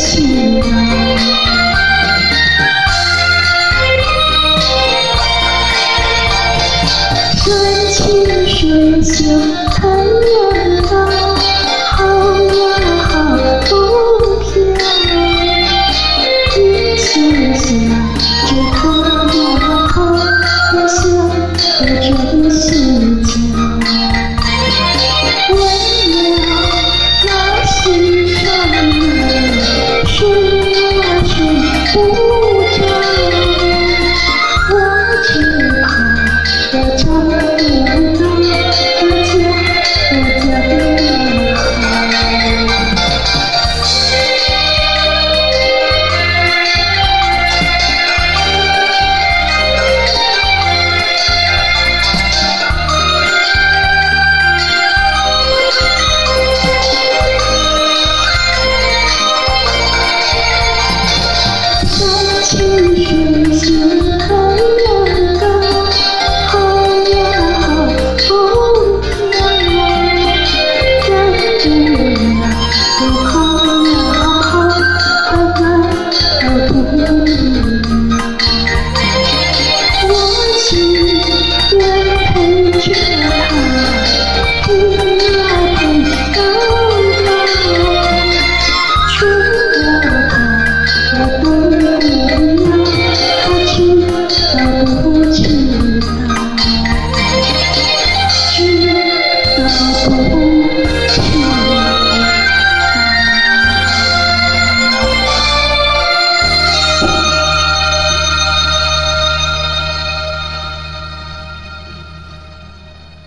心情山清